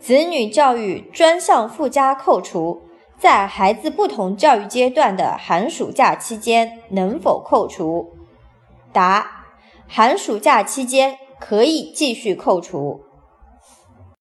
子女教育专项附加扣除在孩子不同教育阶段的寒暑假期间能否扣除？答寒暑假期间可以继续扣除。